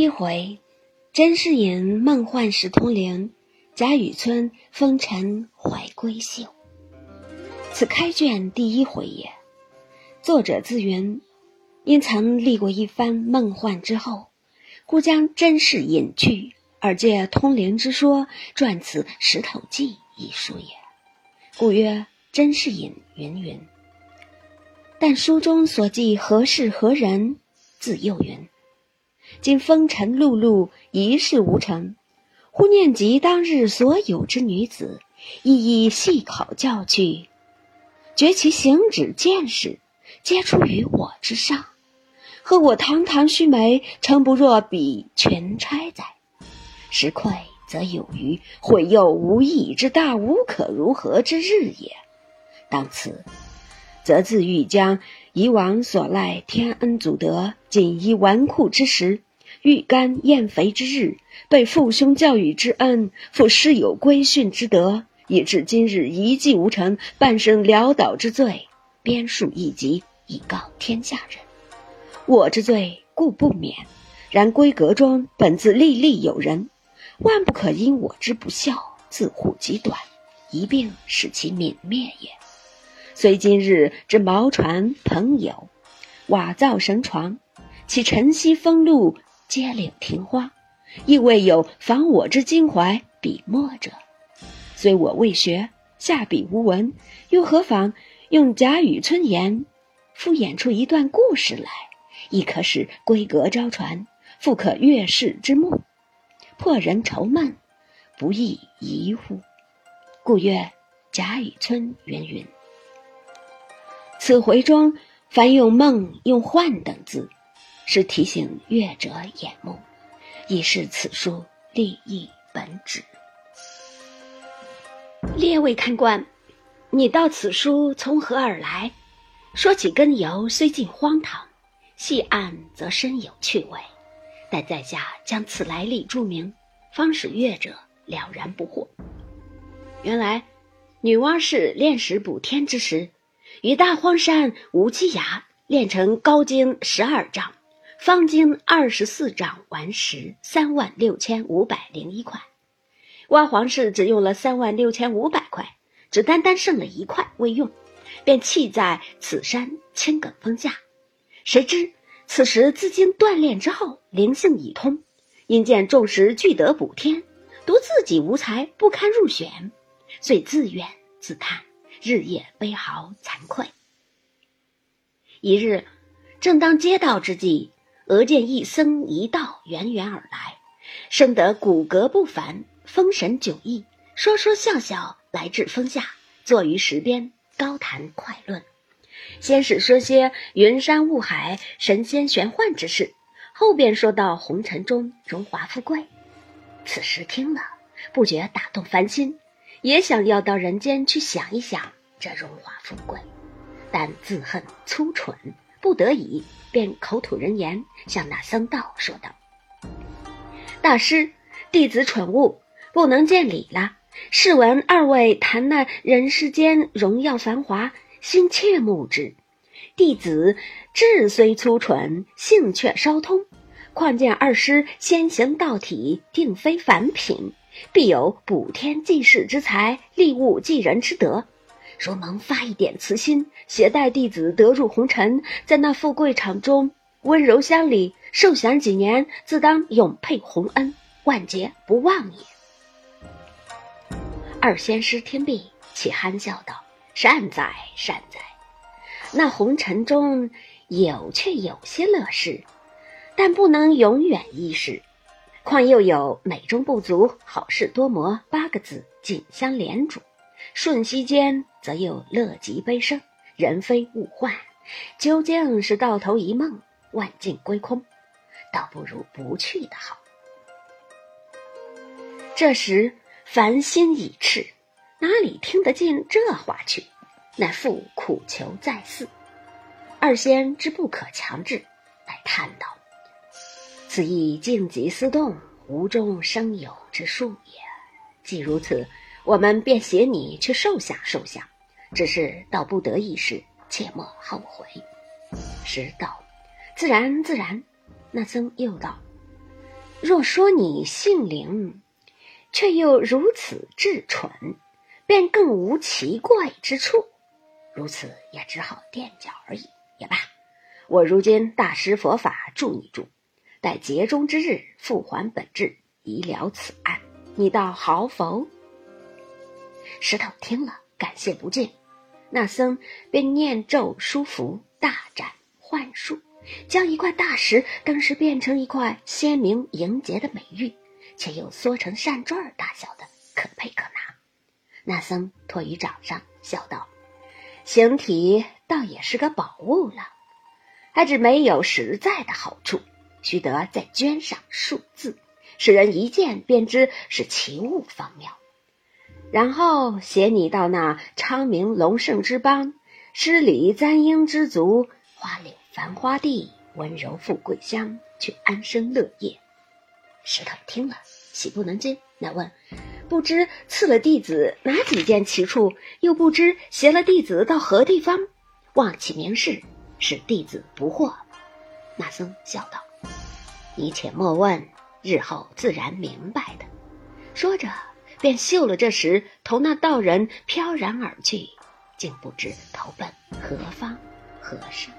一回，甄士隐梦幻石通灵，贾雨村风尘怀闺秀。此开卷第一回也。作者自云，因曾历过一番梦幻之后，故将甄士隐去，而借通灵之说，撰此《石头记》一书也。故曰甄士隐云云。但书中所记何事何人，自又云。今风尘碌碌，一事无成，忽念及当日所有之女子，一一细考教去，觉其行止见识，皆出于我之上，和我堂堂须眉，诚不若比群钗哉？时愧则有余，悔又无益之大无可如何之日也。当此，则自欲将以往所赖天恩祖德，锦衣纨绔之时。欲干厌肥之日，被父兄教育之恩，负师友规训之德，以致今日一计无成，半生潦倒之罪，编述一集以告天下人。我之罪故不免，然闺阁中本自历历有人，万不可因我之不孝，自护极短，一并使其泯灭也。虽今日之毛船朋友，瓦灶绳床，其晨曦风露。接岭庭花，亦未有仿我之襟怀笔墨者。虽我未学，下笔无文，又何妨用贾雨村言，敷衍出一段故事来，亦可使闺阁招传，复可悦世之目，破人愁闷，不亦宜乎？故曰贾雨村云云。此回中凡用梦、用幻等字。是提醒阅者眼目，以示此书立意本旨。列位看官，你道此书从何而来？说起根由，虽近荒唐；细按则深有趣味。待在下将此来历注明，方使阅者了然不惑。原来，女娲氏炼石补天之时，与大荒山无稽崖炼成高经十二丈。方经二十四丈顽石三万六千五百零一块，挖黄氏只用了三万六千五百块，只单单剩了一块未用，便弃在此山青埂峰下。谁知此时自经锻炼之后，灵性已通，因见众石俱得补天，独自己无才，不堪入选，遂自怨自叹，日夜悲嚎惭愧。一日，正当接道之际。俄见一僧一道远远而来，生得骨骼不凡，风神迥异，说说笑笑来至峰下，坐于石边，高谈快论。先是说些云山雾海、神仙玄幻之事，后便说到红尘中荣华富贵。此时听了，不觉打动凡心，也想要到人间去想一想这荣华富贵，但自恨粗蠢。不得已，便口吐人言，向那僧道说道：“大师，弟子蠢物，不能见礼了。试闻二位谈那人世间荣耀繁华，心切慕之。弟子智虽粗蠢，性却稍通。况见二师先行道体，定非凡品，必有补天济世之才，利物济人之德。”若能发一点慈心，携带弟子得入红尘，在那富贵场中温柔乡里受享几年，自当永配洪恩，万劫不忘也。二仙师听毕，且憨笑道：“善哉，善哉！那红尘中有却有些乐事，但不能永远一世。况又有美中不足，好事多磨八个字紧相连主。”瞬息间，则又乐极悲生，人非物换，究竟是到头一梦，万境归空，倒不如不去的好。这时，凡心已赤，哪里听得进这话去？乃复苦求再四。二仙之不可强制，乃叹道：“此亦静极思动，无中生有之术也。既如此。”我们便携你去受享受享，只是到不得已时，切莫后悔。师道，自然自然。那僧又道：“若说你性灵，却又如此至蠢，便更无奇怪之处。如此也只好垫脚而已。也罢，我如今大施佛法助你助，待劫中之日复还本质，以了此案。你倒好否？石头听了，感谢不尽。那僧便念咒书符，大展幻术，将一块大石更是变成一块鲜明莹洁的美玉，且又缩成扇坠大小的，可佩可拿。那僧托于掌上，笑道：“形体倒也是个宝物了，还只没有实在的好处，须得再镌上数字，使人一见便知是奇物方妙。”然后携你到那昌明隆盛之邦，诗礼簪缨之族，花柳繁花地，温柔富贵乡，去安生乐业。石头听了，喜不能禁，乃问：不知赐了弟子哪几件奇处？又不知携了弟子到何地方？望其明示，使弟子不惑。那僧笑道：“你且莫问，日后自然明白的。”说着。便嗅了这时，同那道人飘然而去，竟不知投奔何方何事。